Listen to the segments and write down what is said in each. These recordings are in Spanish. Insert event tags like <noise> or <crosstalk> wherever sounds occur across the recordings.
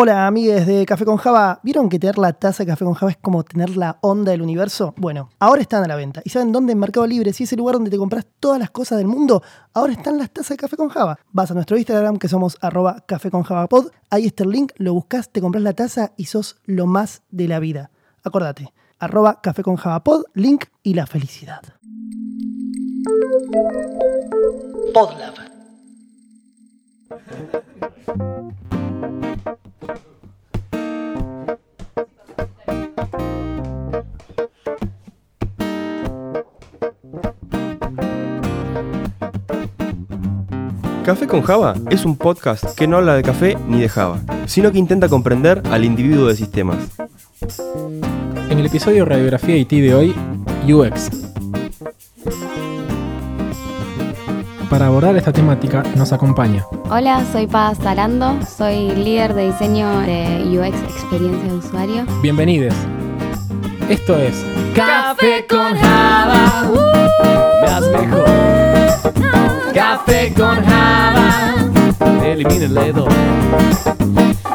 Hola amigues de Café con Java, ¿vieron que tener la taza de Café con Java es como tener la onda del universo? Bueno, ahora están a la venta. ¿Y saben dónde? En Mercado Libre, si es el lugar donde te compras todas las cosas del mundo, ahora están las tazas de Café con Java. Vas a nuestro Instagram que somos arroba Café con Java Pod, ahí está el link, lo buscas, te compras la taza y sos lo más de la vida. Acordate, arroba Café con Java Pod, link y la felicidad. Podlab. Café con Java es un podcast que no habla de café ni de Java, sino que intenta comprender al individuo de sistemas. En el episodio Radiografía IT de hoy, UX. Para abordar esta temática nos acompaña Hola, soy Paz Arando, soy líder de diseño de UX Experiencia de Usuario. Bienvenidos. Esto es Café con Java, uh, más mejor. Café con Java, elimina el dedo.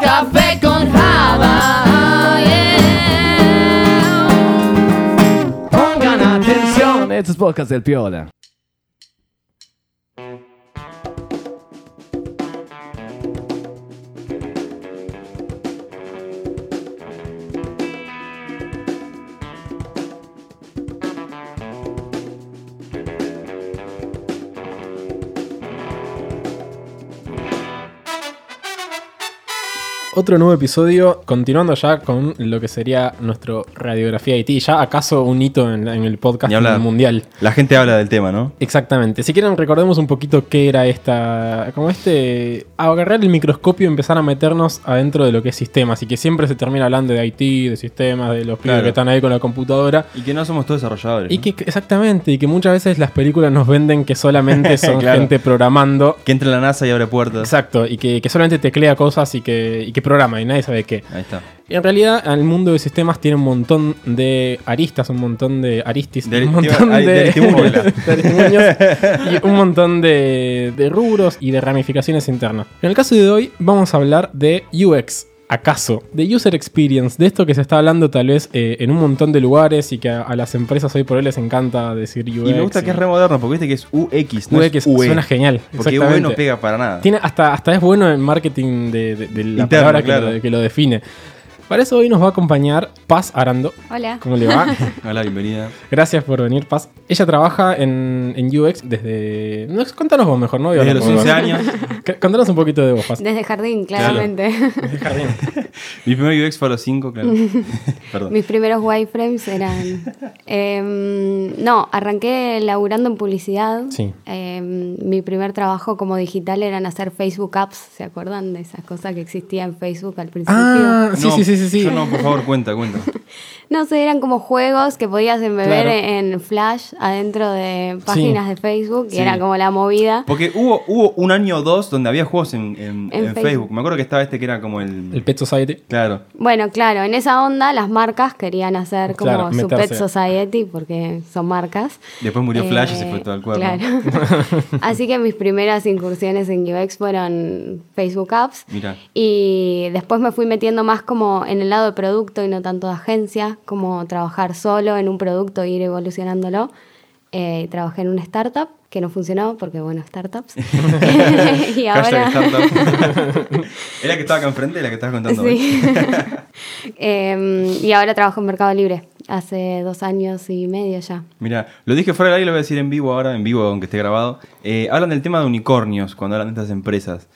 Café con Java, yeah. Pongan atención, esto es podcast del Piola. Otro nuevo episodio, continuando ya con lo que sería nuestro Radiografía IT. Ya acaso un hito en, en el podcast Ni hablar. mundial. La gente habla del tema, ¿no? Exactamente. Si quieren, recordemos un poquito qué era esta. Como este. Agarrar el microscopio y empezar a meternos adentro de lo que es sistemas. Y que siempre se termina hablando de IT, de sistemas, de los pibes Claro. que están ahí con la computadora. Y que no somos todos desarrolladores. Y ¿no? que, exactamente, y que muchas veces las películas nos venden que solamente <laughs> son Claro. gente programando. Que entre la NASA y abre puertas. Exacto, y que, que solamente teclea cosas y que, y que programa y nadie sabe qué. Ahí está. Y en realidad, el mundo de sistemas tiene un montón de aristas, un montón de aristis, un montón de de, <laughs> y un montón de, de rubros y de ramificaciones internas. En el caso de hoy, vamos a hablar de UX. ¿Acaso? De User Experience, de esto que se está hablando tal vez eh, en un montón de lugares y que a, a las empresas hoy por hoy les encanta decir UX. Y me gusta que es re moderno, porque viste que es UX, no UX, es UE. suena genial. Porque UE no pega para nada. Tiene hasta, hasta es bueno en marketing de, de- de la Interno, palabra que, claro. lo, que lo define. Para eso hoy nos va a acompañar Paz Arando. Hola. ¿Cómo le va? <laughs> Hola, bienvenida. Gracias por venir, Paz. Ella trabaja en, en UX desde... No, contanos vos mejor, ¿no? Desde los con 11 vos. años. <laughs> Contanos un poquito de vos, Paz. Desde jardín, claramente. Desde jardín. <laughs> Mi primer UX fue a los 5, claro. Perdón. Mis primeros wireframes eran... em, no, arranqué laburando en publicidad. Sí. Em, mi primer trabajo como digital eran hacer Facebook Apps. ¿Se acuerdan de esas cosas que existían en Facebook al principio? Ah, sí, No, sí, sí, sí. sí. Yo no, por favor, cuenta, cuenta. <laughs> No sé, eran como juegos que podías embeber Claro. en Flash adentro de páginas de Facebook y Sí. era como la movida. Porque hubo, hubo un año o dos donde había juegos en, en- En en Facebook. Facebook. Me acuerdo que estaba este que era como el. El Pet Society. Claro. Bueno, claro, en esa onda las marcas querían hacer como Claro, su meterse. Pet Society porque son marcas. Después murió Flash y Eh, se fue todo al cuerpo. Claro. <laughs> Así que mis primeras incursiones en UX fueron Facebook Apps. Mira. Y después me fui metiendo más como en el lado de producto y no tanto de agencia, como trabajar solo en un producto e ir evolucionándolo. Eh, trabajé en una startup que no funcionó porque, bueno, startups. <laughs> <laughs> y ahora... <laughs> ¿Era la que estaba acá enfrente la que estabas contando? Sí. Em, y ahora trabajo en Mercado Libre. Hace dos años y medio ya. Mira, lo dije fuera del aire y lo voy a decir en vivo ahora, en vivo aunque esté grabado. Eh, hablan del tema de unicornios cuando hablan de estas empresas.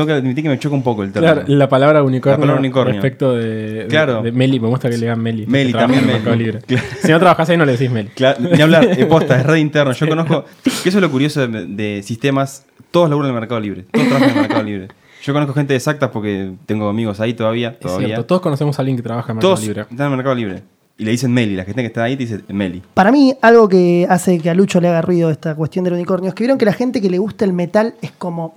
Tengo que admitir que me choca un poco el término. Claro, la palabra unicornio, La palabra unicornio. respecto de, de- Claro. de Meli. Me gusta que le digan Meli. Meli, también en Mercado Meli. Libre. Claro. Si no trabajas ahí, no le decís Meli. Claro, ni hablar, eh, posta, es red interno. Yo conozco, que eso es lo curioso de, de sistemas, todos laburan en el Mercado Libre, todos trabajan en el Mercado Libre. Yo conozco gente exacta porque tengo amigos ahí todavía, Es todavía. cierto, todos conocemos a alguien que trabaja en Mercado todos Libre. están en el Mercado Libre. Y le dicen Meli, la gente que está ahí te dice Meli. Para mí, algo que hace que a Lucho le haga ruido esta cuestión del unicornio es que vieron que la gente que le gusta el metal es como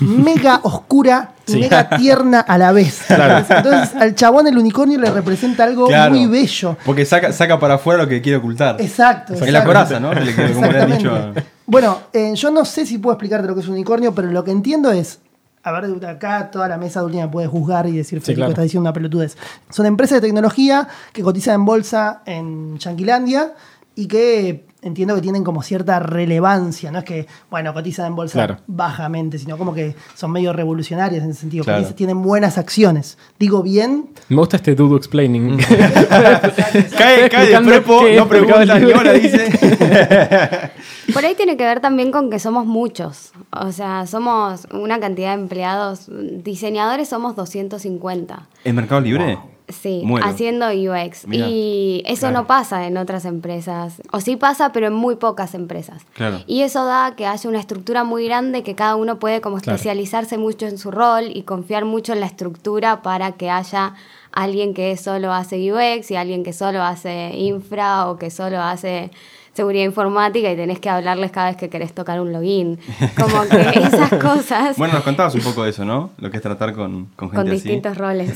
mega oscura y Sí. mega tierna a la vez. Claro. Entonces, al chabón el unicornio le representa algo Claro. muy bello. Porque saca, saca para afuera lo que quiere ocultar. Exacto. Es la coraza, ¿no? Como le han dicho a-. Bueno, eh, yo no sé si puedo explicarte lo que es un unicornio, pero lo que entiendo es a ver, acá toda la mesa de última puede juzgar y decir, Federico, claro. está diciendo una pelotudez. Son empresas de tecnología que cotizan en bolsa en Yanquilandia y que entiendo que tienen como cierta relevancia. No es que, bueno, cotizan en bolsa Claro. bajamente, sino como que son medio revolucionarias en ese sentido. Claro. Cotizan- tienen buenas acciones. Digo bien, Me gusta este Dudu explaining. <laughs> Cae, cae de prepo, qué no pregunta ni hora, dice. <laughs> Por ahí tiene que ver también con que somos muchos. O sea, somos una cantidad de empleados. Diseñadores somos 250. ¿En Mercado Libre? Sí, Muero. haciendo UX. Mirá. y eso no pasa en otras empresas. O sí pasa, pero en muy pocas empresas. Claro. Y eso da que haya una estructura muy grande que cada uno puede como Claro. especializarse mucho en su rol y confiar mucho en la estructura para que haya alguien que solo hace UX y alguien que solo hace infra o que solo hace seguridad informática y tenés que hablarles cada vez que querés tocar un login. <laughs> Como que esas cosas Bueno, nos contabas un poco de eso, ¿no? Lo que es tratar con, con gente con así. distintos roles.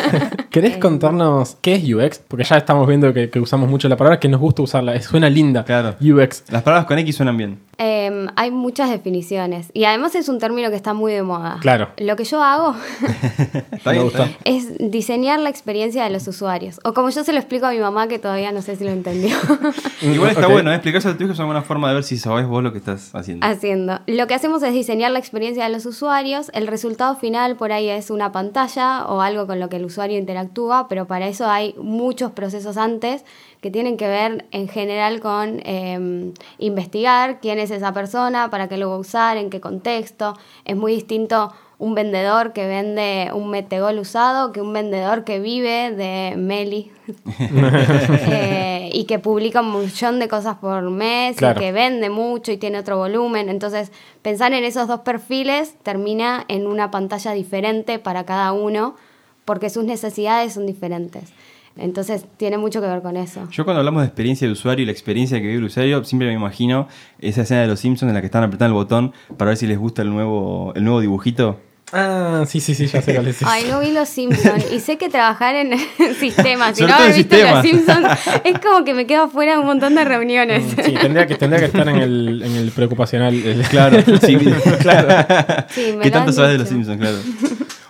<laughs> ¿Querés contarnos qué es UX? Porque ya estamos viendo que, que usamos mucho la palabra, que nos gusta usarla. Suena linda. Claro. UX. Las palabras con X suenan bien. Em, hay muchas definiciones y además es un término que está muy de moda. Claro. Lo que yo hago <laughs> es diseñar la experiencia de los usuarios. O como yo se lo explico a mi mamá, que todavía no sé si lo entendió, Igual está bueno, ¿eh? explicarse a tu hijo es una forma de ver si sabes vos lo que estás haciendo. haciendo. Lo que hacemos es diseñar la experiencia de los usuarios. El resultado final por ahí es una pantalla o algo con lo que el usuario interactúa, pero para eso hay muchos procesos antes que tienen que ver en general con eh, investigar quién es esa persona, para qué lo va a usar, en qué contexto. Es muy distinto un vendedor que vende un metegol usado que un vendedor que vive de Meli <laughs> eh, y que publica un millón de cosas por mes Claro. y que vende mucho y tiene otro volumen. Entonces, pensar en esos dos perfiles termina en una pantalla diferente para cada uno porque sus necesidades son diferentes. Entonces, tiene mucho que ver con eso. Yo cuando hablamos de experiencia de usuario y la experiencia que vive el usuario, siempre me imagino esa escena de los Simpsons en la que están apretando el botón para ver si les gusta el nuevo, el nuevo dibujito. Ah, sí, sí, sí, ya sé cuál es. Ay, no vi los Simpsons y sé que trabajar en <laughs> sistemas Sobre no haber visto los. Simpsons es como que me quedo fuera de un montón de reuniones. Sí, tendría que, tendría que estar en el, en el preocupacional. el- Claro, sí, <laughs> claro. Sí, me ¿Qué tanto sabes de los. Simpsons? Claro.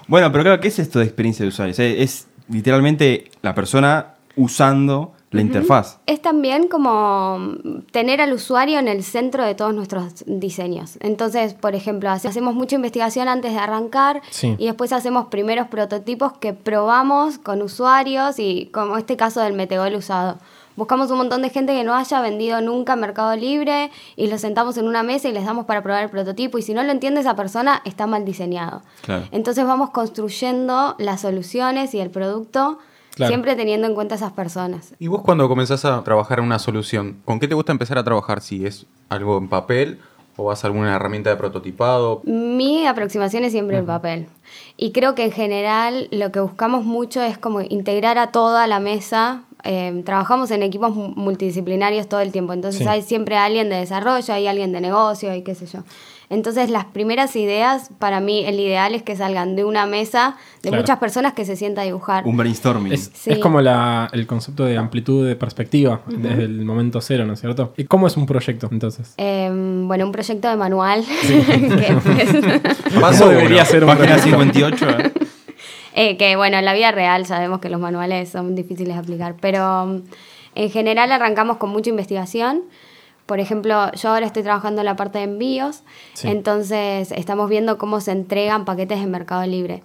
Bueno, pero claro, ¿qué es esto de experiencia de usuario? O sea, es literalmente la persona usando la interfaz. Es también como tener al usuario en el centro de todos nuestros diseños. Entonces, por ejemplo, hace- hacemos mucha investigación antes de arrancar Sí. y después hacemos primeros prototipos que probamos con usuarios y como este caso del metegol usado. Buscamos un montón de gente que no haya vendido nunca en Mercado Libre y los sentamos en una mesa y les damos para probar el prototipo y si no lo entiende esa persona está mal diseñado. Claro. Entonces vamos construyendo las soluciones y el producto Claro. siempre teniendo en cuenta esas personas. ¿Y vos cuando comenzás a trabajar en una solución, con qué te gusta empezar a trabajar? Si es algo en papel o vas a alguna herramienta de prototipado. Mi aproximación es siempre el papel. Y creo que en general lo que buscamos mucho es como integrar a toda la mesa. Eh, trabajamos en equipos mu- multidisciplinarios todo el tiempo, entonces Sí. hay siempre alguien de desarrollo, hay alguien de negocio y qué sé yo. Entonces las primeras ideas, para mí el ideal es que salgan de una mesa de Claro. muchas personas que se sienta a dibujar. Un brainstorming. Es, Sí. es como la- el concepto de amplitud de perspectiva desde el momento cero, ¿no es cierto? ¿Y cómo es un proyecto entonces? Eh, bueno, un proyecto de manual. <laughs> que, pues, <laughs> Paso debería ser un Página proyecto? 58. ¿eh? Eh, que bueno, en la vida real sabemos que los manuales son difíciles de aplicar, pero mm, en general arrancamos con mucha investigación. Por ejemplo, yo ahora estoy trabajando en la parte de envíos, Sí. entonces estamos viendo cómo se entregan paquetes en Mercado Libre.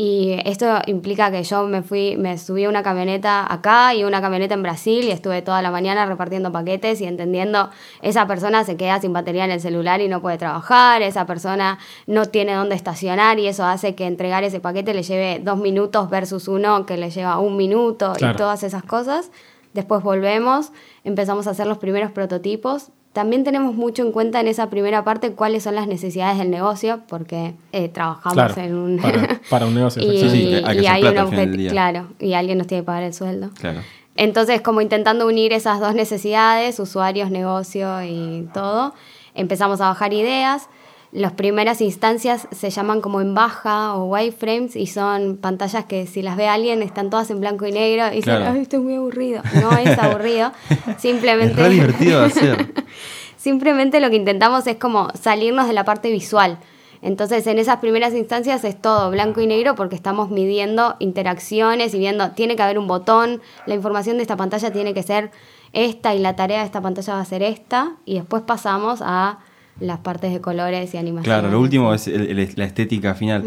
Y esto implica que yo me fui, me subí a una camioneta acá y una camioneta en Brasil y estuve toda la mañana repartiendo paquetes y entendiendo esa persona se queda sin batería en el celular y no puede trabajar, esa persona no tiene dónde estacionar y eso hace que entregar ese paquete le lleve dos minutos versus uno que le lleva un minuto Claro. y todas esas cosas. Después volvemos, empezamos a hacer los primeros prototipos. También tenemos mucho en cuenta en esa primera parte cuáles son las necesidades del negocio, porque eh, trabajamos Claro, en un... para, para <laughs> un negocio. y. Sí, sí, hay que y hacer hay plata un claro, y alguien nos tiene que pagar el sueldo. Claro. Entonces, como intentando unir esas dos necesidades, usuarios, negocio y todo, empezamos a bajar ideas. Las primeras instancias se llaman como en baja o wireframes y son pantallas que si las ve alguien están todas en blanco y negro y dicen, Claro. "Ay, esto es muy aburrido. No es aburrido, <laughs> Es simplemente... re divertido hacer. <laughs> Simplemente lo que intentamos es como salirnos de la parte visual. Entonces, en esas primeras instancias es todo blanco y negro porque estamos midiendo interacciones y viendo, tiene que haber un botón, la información de esta pantalla tiene que ser esta y la tarea de esta pantalla va a ser esta, y después pasamos a las partes de colores y animación. Claro, lo último es el- el- la estética final.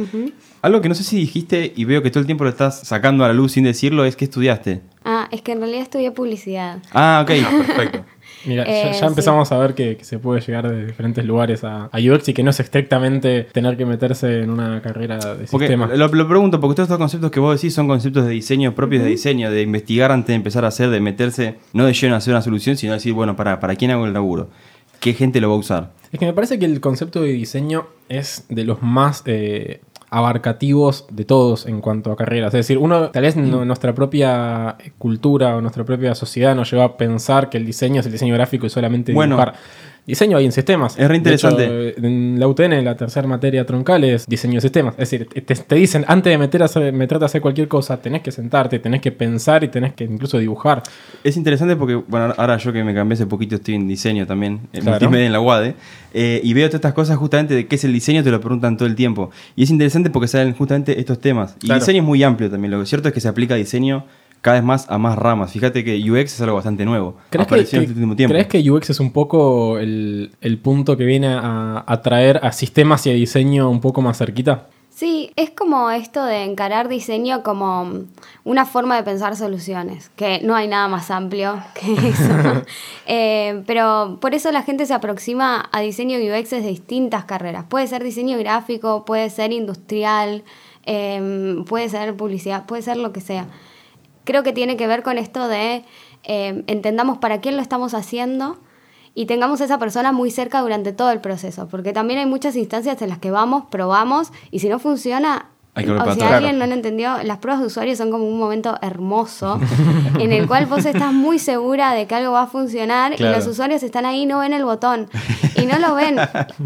Algo que no sé si dijiste y veo que todo el tiempo lo estás sacando a la luz sin decirlo es que estudiaste. Ah, es que en realidad estudié publicidad. Ah, ok. <laughs> Ah, perfecto. Mira, Eh, ya, ya empezamos a ver que, que se puede llegar de diferentes lugares a, a UX y que no es estrictamente tener que meterse en una carrera de Porque sistema. lo, lo pregunto, porque todos estos conceptos que vos decís son conceptos de diseño propios de diseño, de investigar antes de empezar a hacer, de meterse, no de lleno a hacer una solución, sino decir, bueno, para, ¿para quién hago el laburo? ¿Qué gente lo va a usar? Es que me parece que el concepto de diseño es de los más eh, abarcativos de todos en cuanto a carreras. Es decir, uno, tal vez no- nuestra propia cultura o nuestra propia sociedad nos lleva a pensar que el diseño es el diseño gráfico y solamente Bueno. dibujar. Diseño hay en sistemas. Es re De hecho, interesante. en la UTN, la tercera materia troncal es diseño de sistemas. Es decir, te, te dicen, antes de meter a hacer- meterte a hacer cualquier cosa, tenés que sentarte, tenés que pensar y tenés que incluso dibujar. Es interesante porque, bueno, ahora yo que me cambié hace poquito estoy en diseño también, en Claro. multimedia en la UADE, eh, y veo todas estas cosas justamente de qué es el diseño, te lo preguntan todo el tiempo. Y es interesante porque salen justamente estos temas. Y Claro. diseño es muy amplio también, lo cierto es que se aplica diseño cada vez más a más ramas. Fíjate que UX es algo bastante nuevo. ¿Crees que, en que- este último tiempo. ¿Crees que UX es un poco el, el punto que viene a, a traer a sistemas y a diseño un poco más cerquita? Sí, es como esto de encarar diseño como una forma de pensar soluciones, que no hay nada más amplio que eso. <laughs> <laughs> Eh, pero por eso la gente se aproxima a diseño y UX de distintas carreras. Puede ser diseño gráfico, puede ser industrial, eh, puede ser publicidad, puede ser lo que sea. Creo que tiene que ver con esto de eh, entendamos para quién lo estamos haciendo y tengamos esa persona muy cerca durante todo el proceso, porque también hay muchas instancias en las que vamos, probamos y si no funciona, Hay que o para si atrás. alguien no lo entendió, las pruebas de usuario son como un momento hermoso <laughs> en el cual vos estás muy segura de que algo va a funcionar Claro. y los usuarios están ahí y no ven el botón y no lo ven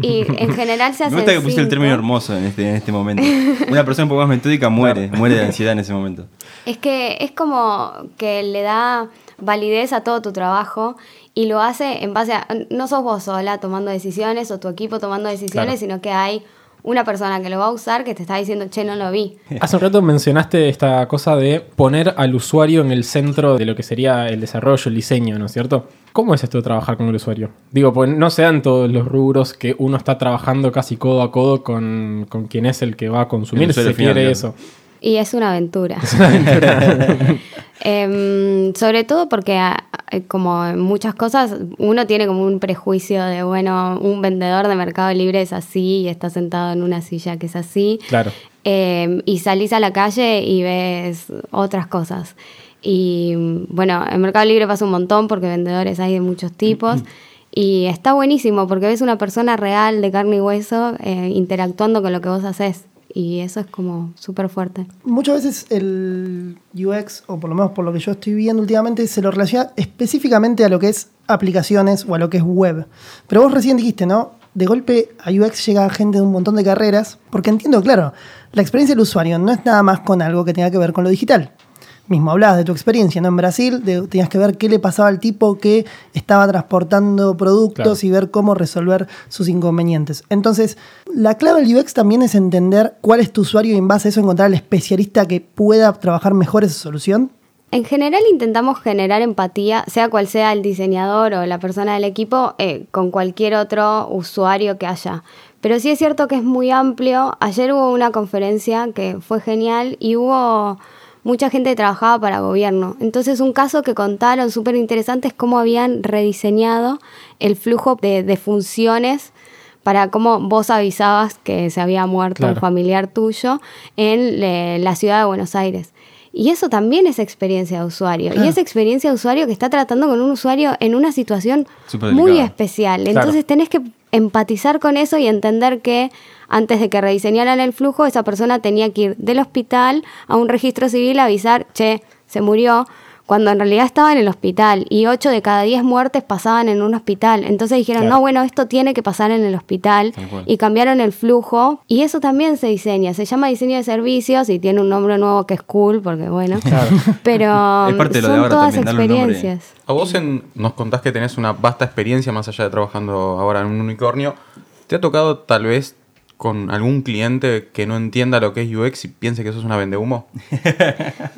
y en general se Me hace gusta que pusiste el término hermoso en este, en este momento. Una persona un poco más metódica muere, muere de ansiedad en ese momento. Es que es como que le da validez a todo tu trabajo y lo hace en base a... No sos vos sola tomando decisiones o tu equipo tomando decisiones, Claro. sino que hay una persona que lo va a usar que te está diciendo, che, no lo vi. <laughs> Hace un rato mencionaste esta cosa de poner al usuario en el centro de lo que sería el desarrollo, el diseño, ¿no es cierto? ¿Cómo es esto de trabajar con el usuario? Digo, pues no sean todos los rubros que uno está trabajando casi codo a codo con, con quien es el que va a consumir, si se quiere eso. Y es una aventura. <laughs> Em, sobre todo porque, a- a- como en muchas cosas, uno tiene como un prejuicio de, bueno, un vendedor de Mercado Libre es así y está sentado en una silla que es así. Claro. Eh, y salís a la calle y ves otras cosas. Y bueno, en Mercado Libre pasa un montón porque vendedores hay de muchos tipos. <clears throat> Y está buenísimo porque ves una persona real de carne y hueso eh, interactuando con lo que vos haces. Y eso es como súper fuerte. Muchas veces el UX, o por lo menos por lo que yo estoy viendo últimamente, se lo relaciona específicamente a lo que es aplicaciones o a lo que es web. Pero vos recién dijiste, ¿no? De golpe a UX llega gente de un montón de carreras, porque entiendo, claro, la experiencia del usuario no es nada más con algo que tenga que ver con lo digital. Mismo hablabas de tu experiencia, ¿no? En Brasil de- tenías que ver qué le pasaba al tipo que estaba transportando productos Claro. y ver cómo resolver sus inconvenientes. Entonces, la clave del UX también es entender cuál es tu usuario y en base a eso encontrar al especialista que pueda trabajar mejor esa solución. En general intentamos generar empatía, sea cual sea el diseñador o la persona del equipo, eh, con cualquier otro usuario que haya. Pero sí es cierto que es muy amplio. Ayer hubo una conferencia que fue genial y hubo mucha gente trabajaba para gobierno. Entonces un caso que contaron súper interesante es cómo habían rediseñado el flujo de, de funciones para cómo vos avisabas que se había muerto un familiar tuyo en eh, la ciudad de Buenos Aires. Y eso también es experiencia de usuario. Y es experiencia de usuario que está tratando con un usuario en una situación muy especial. Claro. Entonces tenés que empatizar con eso y entender que antes de que rediseñaran el flujo, esa persona tenía que ir del hospital a un registro civil a avisar, che, se murió, cuando en realidad estaba en el hospital y 8 de cada 10 muertes pasaban en un hospital. Entonces dijeron, Claro. no, bueno, esto tiene que pasar en el hospital y cambiaron el flujo y eso también se diseña. Se llama diseño de servicios y tiene un nombre nuevo que es cool porque bueno, <laughs> pero Es parte de lo de son ahora todas también, experiencias. A vos en- nos contás que tenés una vasta experiencia más allá de trabajando ahora en un unicornio. ¿Te ha tocado tal vez con algún cliente que no entienda lo que es UX y piense que eso es una vende humo? <laughs>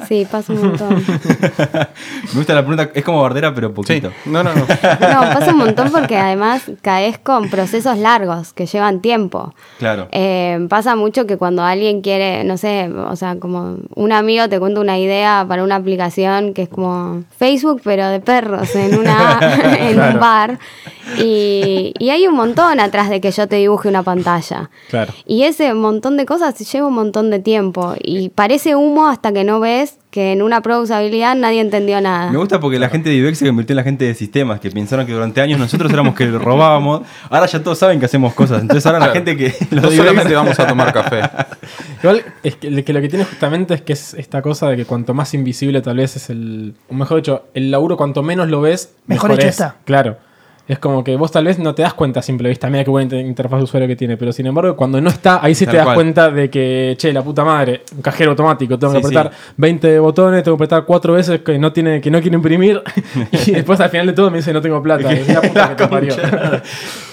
Sí, pasa un montón. <laughs> Me gusta la pregunta, es como bardera, pero Sí. poquito. No, no, no. <laughs> No, pasa un montón porque además caes con procesos largos que llevan tiempo. Claro. Eh, pasa mucho que cuando alguien quiere, no sé, o sea, como un amigo te cuenta una idea para una aplicación que es como Facebook, pero de perros, en, una, en Claro. un bar. Y, y hay un montón atrás de que yo te dibuje una pantalla. Claro. Y ese montón de cosas lleva un montón de tiempo. Y parece humo hasta que no ves que en una prueba de usabilidad nadie entendió nada. Me gusta porque la gente de UX se convirtió en la gente de sistemas, que pensaron que durante años nosotros éramos que robábamos. Ahora ya todos saben que hacemos cosas. Entonces ahora la gente que No los de solamente vamos a tomar café. <laughs> Igual es que, que lo que tiene justamente es que es esta cosa de que cuanto más invisible tal vez es el. O mejor dicho, el laburo cuanto menos lo ves, Mejor mejor, hecho es. está. Claro. Es como que vos tal vez no te das cuenta a simple vista, mira qué buena inter- interfaz de usuario que tiene, pero sin embargo, cuando no está, ahí sí Tal te das cual. cuenta de que, che, la puta madre, un cajero automático, tengo que apretar sí. 20 botones, tengo que apretar 4 veces que no tiene que no quiero imprimir <laughs> y después al final de todo me dice no tengo plata. Es la puta que te <laughs> parió. Sí,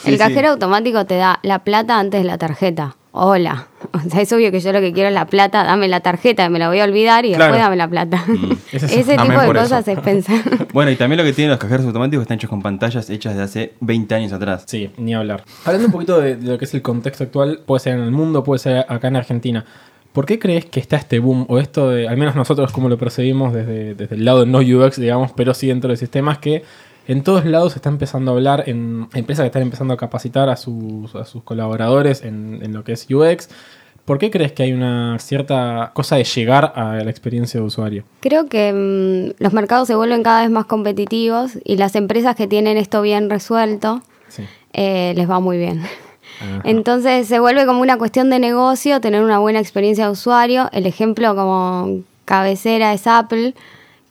el sí. cajero automático te da la plata antes de la tarjeta. Hola. <laughs> O sea, es obvio que yo lo que quiero es la plata, dame la tarjeta, me la voy a olvidar y Claro. después dame la plata. Es eso. <laughs> Ese Amén tipo de cosas eso. es pensar. <laughs> Bueno, y también lo que tienen los cajeros automáticos están hechos con pantallas hechas de hace 20 años atrás. Sí, ni hablar. Hablando un poquito de, de lo que es el contexto actual, puede ser en el mundo, puede ser acá en Argentina. ¿Por qué crees que está este boom, o esto de, al menos nosotros como lo percibimos desde, desde el lado no UX, digamos, pero sí dentro de sistemas, que en todos lados se está empezando a hablar, en empresas que están empezando a capacitar a sus, a sus colaboradores en, en lo que es UX? ¿Por qué crees que hay una cierta cosa de llegar a la experiencia de usuario? Creo que mm, los mercados se vuelven cada vez más competitivos y las empresas que tienen esto bien resuelto Sí. eh, les va muy bien. Ajá. Entonces se vuelve como una cuestión de negocio, tener una buena experiencia de usuario. El ejemplo como cabecera es Apple,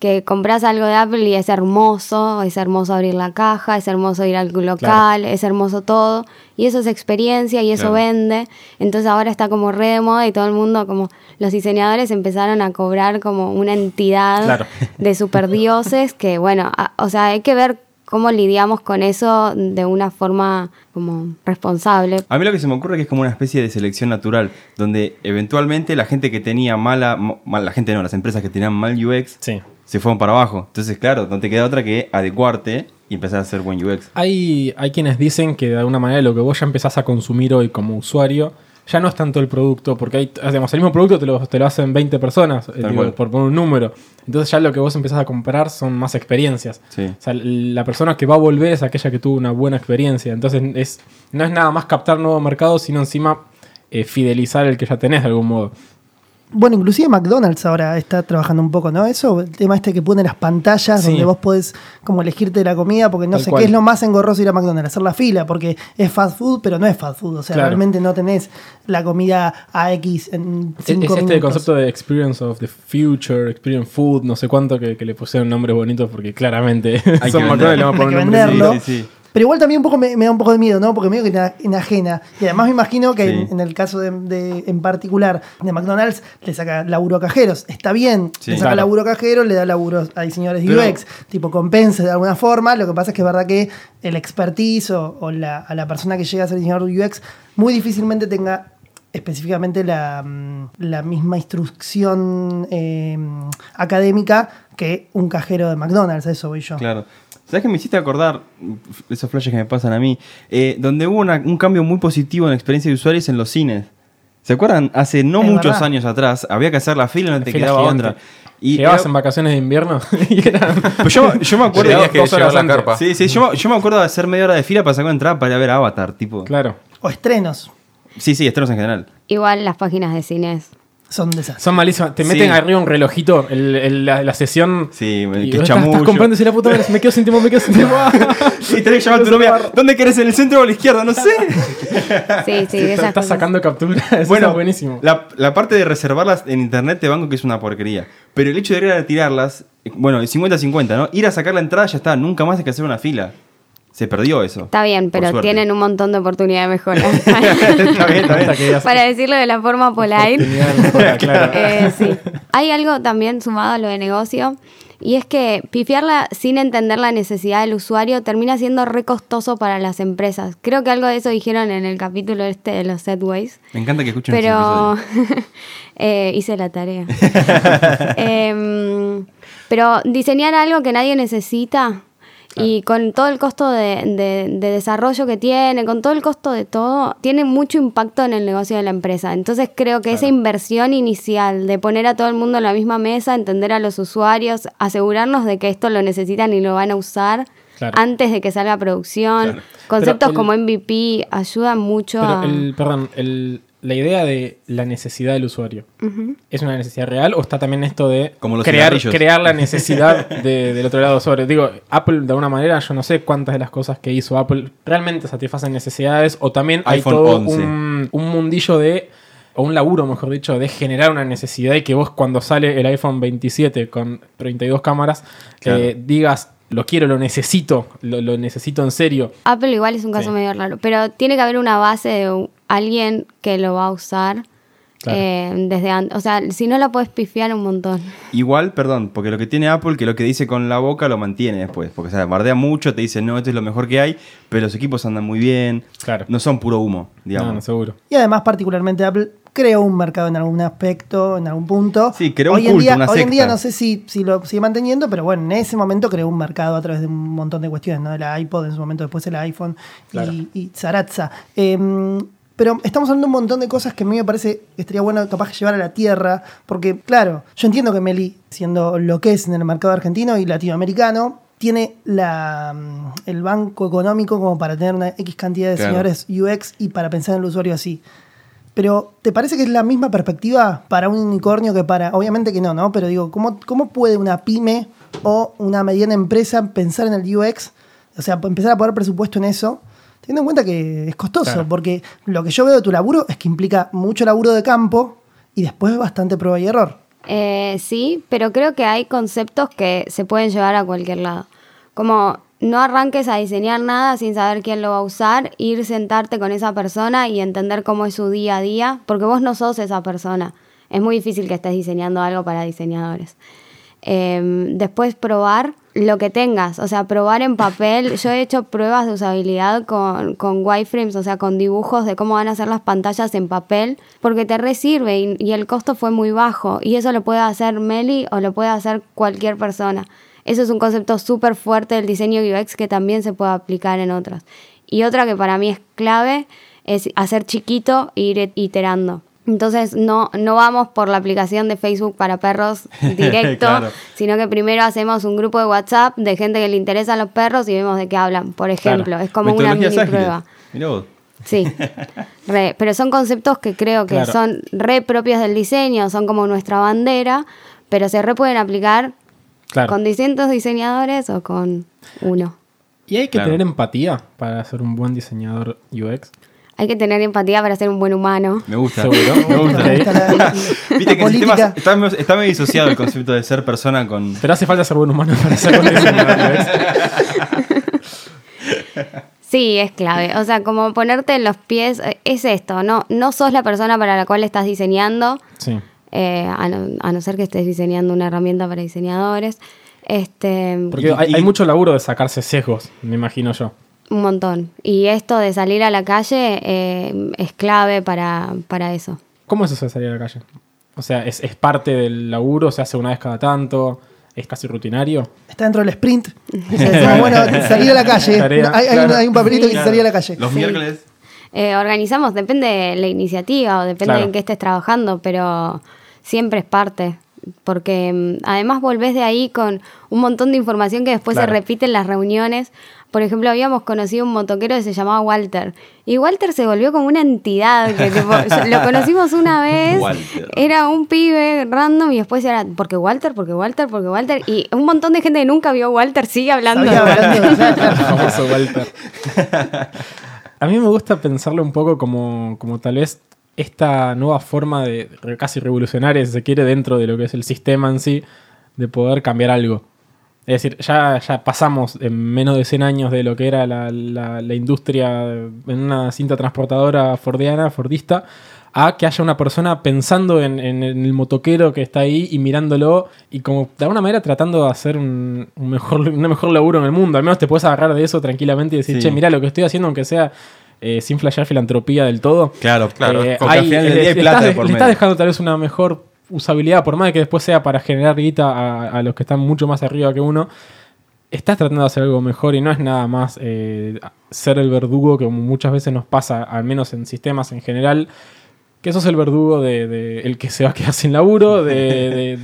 que compras algo de Apple y es hermoso, es hermoso abrir la caja, es hermoso ir al local, es hermoso todo. Y eso es experiencia y eso Claro. vende. Entonces ahora está como re de moda y todo el mundo, como los diseñadores empezaron a cobrar como una entidad Claro. de superdioses que, bueno, a- o sea, hay que ver cómo lidiamos con eso de una forma como responsable. A mí lo que se me ocurre es que es como una especie de selección natural, donde eventualmente la gente que tenía mala, mal- la gente no, las empresas que tenían mal UX Sí. Se fueron para abajo. Entonces, claro, no te queda otra que adecuarte y empezar a hacer buen UX. Hay, hay quienes dicen que de alguna manera lo que vos ya empezás a consumir hoy como usuario ya no es tanto el producto, porque hay, digamos, el mismo producto te lo, te lo hacen 20 personas, eh, digo, por poner un número. Entonces ya lo que vos empezás a comprar son más experiencias. Sí. O sea, la persona que va a volver es aquella que tuvo una buena experiencia. Entonces es, no es nada más captar nuevo mercado, sino encima eh, fidelizar el que ya tenés de algún modo. Bueno, inclusive McDonald's ahora está trabajando un poco, ¿no? Eso, el tema este que pone las pantallas Sí. donde vos podés como elegirte la comida, porque no Tal sé cual. qué es lo más engorroso ir a McDonald's, hacer la fila, porque es fast food, pero no es fast food. O sea, Claro. realmente no tenés la comida a X en Es, cinco es este minutos. concepto de experience of the future, experience food, no sé cuánto, que, que le pusieron nombres bonitos porque claramente Hay <laughs> son que McDonald's, le vamos a poner un nombre. Sí, sí. Pero igual también un poco me, me da un poco de miedo, ¿no? Porque medio que ena- enajena. Y además me imagino que Sí. en, en el caso de, de- en particular de McDonald's le saca laburo a cajeros. Está bien, Sí. le saca Claro. laburo a cajeros, le da laburo a diseñadores de UX, tipo compense de alguna forma. Lo que pasa es que es verdad que el expertise o, o la, a la persona que llega a ser diseñador de UX muy difícilmente tenga específicamente la, mm, la misma instrucción eh, académica que un cajero de McDonald's, eso voy yo. Claro. ¿Sabes que me hiciste acordar esos flashes que me pasan a mí? Eh, donde hubo una- un cambio muy positivo en la experiencia de usuarios en los cines. ¿Se acuerdan? Hace no Es muchos verdad. años atrás había que hacer la fila y no La te fila quedaba gigante. otra. Y Llegabas era- en vacaciones de invierno <laughs> y Pues yo, yo me acuerdo <laughs> Tenías que dos horas la carpa. Sí, sí, yo, me- yo me acuerdo de hacer media hora de fila para sacar una entrada para ir a ver Avatar, tipo. Claro. O estrenos. Sí, sí, estrenos en general. Igual las páginas de cines. Son de esas. Son malísimas. Te Sí. meten arriba un relojito, el- el- la, la sesión. Sí, y que vos estás, estás y la puta madre, me quedo sin tiempo, me quedo sin tiempo. <laughs> Sí, tenés que llamar a tu novia. <laughs> ¿Dónde querés? ¿En el centro o a la izquierda? No sé. Sí, sí, estás esas cosas. sacando captura. <laughs> Eso bueno, es buenísimo. La, la parte de reservarlas en internet te banco que es una porquería. Pero el hecho de ir a retirarlas, eh, bueno, 50-50, ¿no? Ir a sacar la entrada ya está, nunca más hay que hacer una fila. Se perdió eso. Está bien, pero tienen un montón de oportunidad de mejora. <laughs> <laughs> está bien, está bien. Para decirlo de la forma polite. <laughs> Claro. Eh, sí. Hay algo también sumado a lo de negocio Y es que pifiarla sin entender la necesidad del usuario termina siendo re costoso para las empresas. Creo que algo de eso dijeron en el capítulo este de los Setways. Me encanta que escuchen Pero eh, hice la tarea. Em, pero diseñar algo que nadie necesita y con todo el costo de, de- de desarrollo que tiene, con todo el costo de todo, tiene mucho impacto en el negocio de la empresa. Entonces creo que esa inversión inicial de poner a todo el mundo en la misma mesa, entender a los usuarios, asegurarnos de que esto lo necesitan y lo van a usar. Claro. Antes de que salga a producción, conceptos el- como MVP ayudan mucho Pero a... el, perdón, el- la idea de la necesidad del usuario, ¿es una necesidad real o está también esto de Como los crear, crear la <laughs> necesidad de- del otro lado usuario? Digo, Apple de alguna manera, yo no sé cuántas de las cosas que hizo Apple realmente satisfacen necesidades o también hay todo 11. un, un mundillo de, o un laburo mejor dicho, de generar una necesidad y que vos cuando sale el iPhone 27 con 32 cámaras, Claro. eh, digas, lo quiero, lo necesito, lo, lo necesito en serio. Apple igual es un caso Sí. medio raro, pero tiene que haber una base de alguien que lo va a usar Claro. eh, desde antes. O sea, si no la puedes pifiar un montón. Igual, perdón, porque lo que tiene Apple, que lo que dice con la boca lo mantiene después. Porque, o sea, bardea mucho, te dice, no, esto es lo mejor que hay, pero los equipos andan muy bien. Claro. No son puro humo, digamos. No, no, seguro. Y además, particularmente Apple creó un mercado en algún aspecto, en algún punto. Sí, creó un hoy en culto, día, una Hoy en día secta. no sé si, si lo sigue manteniendo, pero bueno, en ese momento creó un mercado a través de un montón de cuestiones, ¿no? El iPod, en su momento después el iPhone Claro. y, y Zarazza. Pero estamos hablando de un montón de cosas que a mí me parece que estaría bueno capaz de llevar a la tierra, porque claro, yo entiendo que Meli, siendo lo que es en el mercado argentino y latinoamericano, tiene la, mm, el banco económico como para tener una X cantidad de Claro. señores UX y para pensar en el usuario así. Pero, ¿te parece que es la misma perspectiva para un unicornio que para.? Obviamente que no, ¿no? Pero digo, ¿cómo, cómo puede una pyme o una mediana empresa pensar en el UX? O sea, empezar a poner presupuesto en eso, teniendo en cuenta que es costoso, Claro. porque lo que yo veo de tu laburo es que implica mucho laburo de campo y después bastante prueba y error. Eh, sí, pero creo que hay conceptos que se pueden llevar a cualquier lado. Como no arranques a diseñar nada sin saber quién lo va a usar, ir sentarte con esa persona y entender cómo es su día a día, porque vos no sos esa persona. Es muy difícil que estés diseñando algo para diseñadores. Eh, después probar lo que tengas, o sea, probar en papel. Yo he hecho pruebas de usabilidad con, con wireframes, o sea, con dibujos de cómo van a ser las pantallas en papel, porque te resirve y, y el costo fue muy bajo. Y eso lo puede hacer Meli o lo puede hacer cualquier persona. Eso es un concepto súper fuerte del diseño UX que también se puede aplicar en otras. Y otra que para mí es clave es hacer chiquito e ir iterando. Entonces no, no vamos por la aplicación de Facebook para perros <laughs> directo, Claro. sino que primero hacemos un grupo de WhatsApp de gente que le interesan los perros y vemos de qué hablan, por ejemplo. Es como una mini ágiles. prueba. Mirá vos. Sí, <laughs> Re, pero son conceptos que creo que Claro. son re propios del diseño, son como nuestra bandera, pero se re pueden aplicar Claro. con distintos diseñadores o con uno. Y hay que Claro. tener empatía para ser un buen diseñador UX. Hay que tener empatía para ser un buen humano. Me gusta. Seguro. Me gusta. Me gusta la- la- Viste la que política. está, medio- está medio disociado el concepto de ser persona con. Pero hace falta ser buen humano para ser buen. <laughs> Sí, es clave. O sea, como ponerte en los pies, eh, es esto, ¿no? No sos la persona para la cual estás diseñando, Sí. eh, a, no, a no ser que estés diseñando una herramienta para diseñadores. Este, Porque Y- hay, hay mucho laburo de sacarse sesgos, me imagino yo. Un montón. Y esto de salir a la calle eh, es clave para, para eso. ¿Cómo es eso de salir a la calle? O sea, ¿es, es parte del laburo? ¿Se hace una vez cada tanto? ¿Es casi rutinario? Está dentro del sprint. <laughs> Bueno, salir a la calle. Tarea, hay, hay claro. un, hay un papelito que dice Claro. salir a la calle. Los miércoles. Eh, organizamos, depende de la iniciativa o depende Claro. en qué estés trabajando, pero siempre es parte. Porque mm, además volvés de ahí con un montón de información que después Claro. se repite en las reuniones. Por ejemplo, habíamos conocido un motoquero que se llamaba Walter. Y Walter se volvió como una entidad. Que, tipo, <laughs> lo conocimos una vez. Walter. Era un pibe random y después era, porque Walter, porque Walter, porque Walter. Y un montón de gente que nunca vio a Walter sigue hablando. Sabía de Walter. famoso Walter. <laughs> A mí me gusta pensarlo un poco como, como tal vez esta nueva forma de casi revolucionaria, si se quiere, dentro de lo que es el sistema en sí, de poder cambiar algo. Es decir, ya, ya pasamos en menos de 100 años de lo que era la, la- la industria en una cinta transportadora fordiana, fordista, a que haya una persona pensando en, en el motoquero que está ahí y mirándolo y como de alguna manera tratando de hacer un, un mejor, un mejor laburo en el mundo. Al menos te puedes agarrar de eso tranquilamente y decir, Sí. che, mira lo que estoy haciendo, aunque sea eh, sin flashear filantropía del todo. Claro, Claro, Eh, al final del le- día hay le plata estás, de por le estás medio. dejando tal vez una mejor usabilidad, por más que después sea para generar guita a, los que están mucho más arriba que uno. Estás tratando de hacer algo mejor y no es nada más eh, ser el verdugo que muchas veces nos pasa, al menos en sistemas en general, que sos el verdugo de, el que se va a quedar sin laburo, de,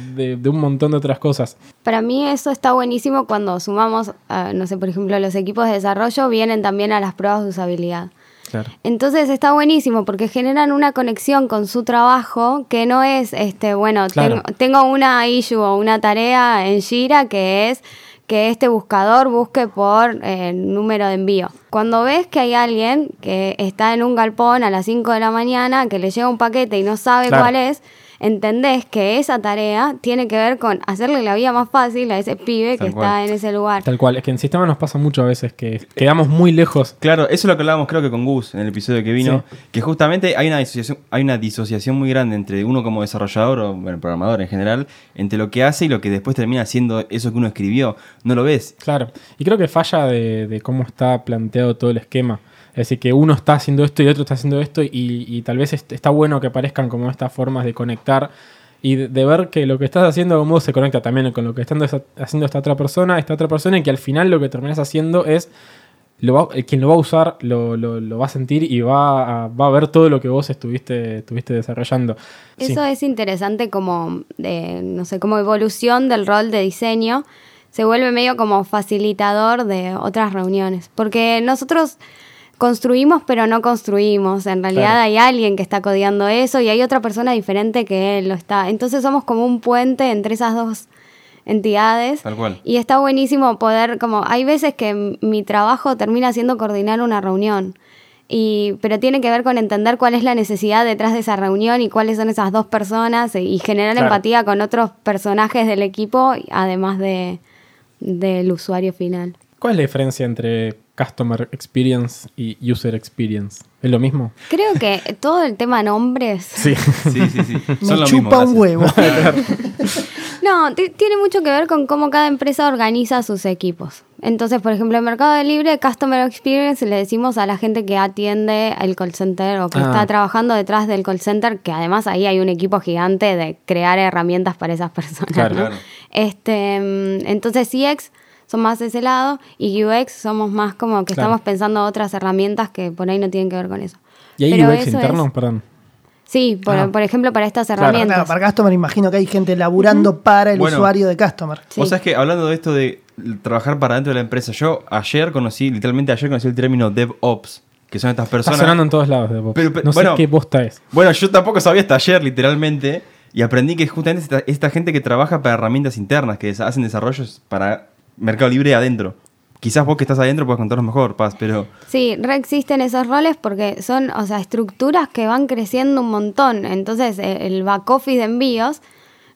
un montón de otras cosas. Para mí eso está buenísimo cuando sumamos, no sé, por ejemplo, los equipos de desarrollo vienen también a las pruebas de usabilidad. Claro. Entonces está buenísimo porque generan una conexión con su trabajo que no es, este, bueno, Claro. tengo, tengo una issue o una tarea en Jira que es que este buscador busque por eh, número de envío. Cuando ves que hay alguien que está en un galpón a las 5 de la mañana, que le llega un paquete y no sabe Claro. cuál es, entendés que esa tarea tiene que ver con hacerle la vida más fácil a ese pibe Tal que cual. está en ese lugar. Tal cual, es que en sistemas nos pasa mucho a veces que quedamos muy lejos. Claro, eso es lo que hablábamos creo que con Gus en el episodio que vino, que justamente hay una disociación, hay una disociación muy grande entre uno como desarrollador o bueno, programador en general, entre lo que hace y lo que después termina siendo eso que uno escribió. No lo ves. Claro, y creo que falla de, de cómo está planteado todo el esquema. Decir, que uno está haciendo esto y otro está haciendo esto y, y tal vez est- está bueno que aparezcan como estas formas de conectar y de, de ver que lo que estás haciendo de algún modo se conecta también con lo que está haciendo esta otra persona, esta otra persona y que al final lo que terminas haciendo es, lo va- eh, quien lo va a usar lo, lo- lo va a sentir y va a, va a ver todo lo que vos estuviste, estuviste desarrollando. Sí. Eso es interesante como, de, no sé, como evolución del rol de diseño. Se vuelve medio como facilitador de otras reuniones. Porque nosotros construimos pero no construimos. En realidad Claro. hay alguien que está codeando eso y hay otra persona diferente que lo está. Entonces somos como un puente entre esas dos entidades. Tal cual. Y está buenísimo poder, como, hay veces que mi trabajo termina siendo coordinar una reunión. Y, pero tiene que ver con entender cuál es la necesidad detrás de esa reunión y cuáles son esas dos personas y, y generar Claro. empatía con otros personajes del equipo, además de, del usuario final. ¿Cuál es la diferencia entre Customer Experience y User Experience? ¿Es lo mismo? Creo que todo el tema nombres <laughs> Sí. Sí, sí, sí. <laughs> Me chupa mismo, un huevo. <laughs> No, ti- tiene mucho que ver con cómo cada empresa organiza sus equipos. Entonces, por ejemplo, en Mercado de Libre, Customer Experience le decimos a la gente que atiende el call center o que Ah. está trabajando detrás del call center, que además ahí hay un equipo gigante de crear herramientas para esas personas. Claro. ¿no? Claro. Este, mm, entonces, CX son más de ese lado y UX somos más como que Claro. estamos pensando otras herramientas que por ahí no tienen que ver con eso. ¿Y hay Pero UX eso interno? es- Perdón. sí, por, Ah. por ejemplo, para estas herramientas. Claro, para Customer imagino que hay gente laburando para el Bueno. usuario de Customer. Sí. Vos sabés que hablando de esto de trabajar para dentro de la empresa, yo ayer conocí, literalmente ayer conocí el término DevOps, que son estas Está personas. sonando en todos lados. de Vox. Pero- pero- no sé bueno. qué bosta es. Bueno, yo tampoco sabía hasta ayer, literalmente, y aprendí que justamente esta, esta gente que trabaja para herramientas internas, que hacen desarrollos para Mercado Libre adentro. Quizás vos que estás adentro puedas contarnos mejor, Paz, pero Sí, reexisten esos roles porque son, o sea, estructuras que van creciendo un montón. Entonces, eh, el back office de envíos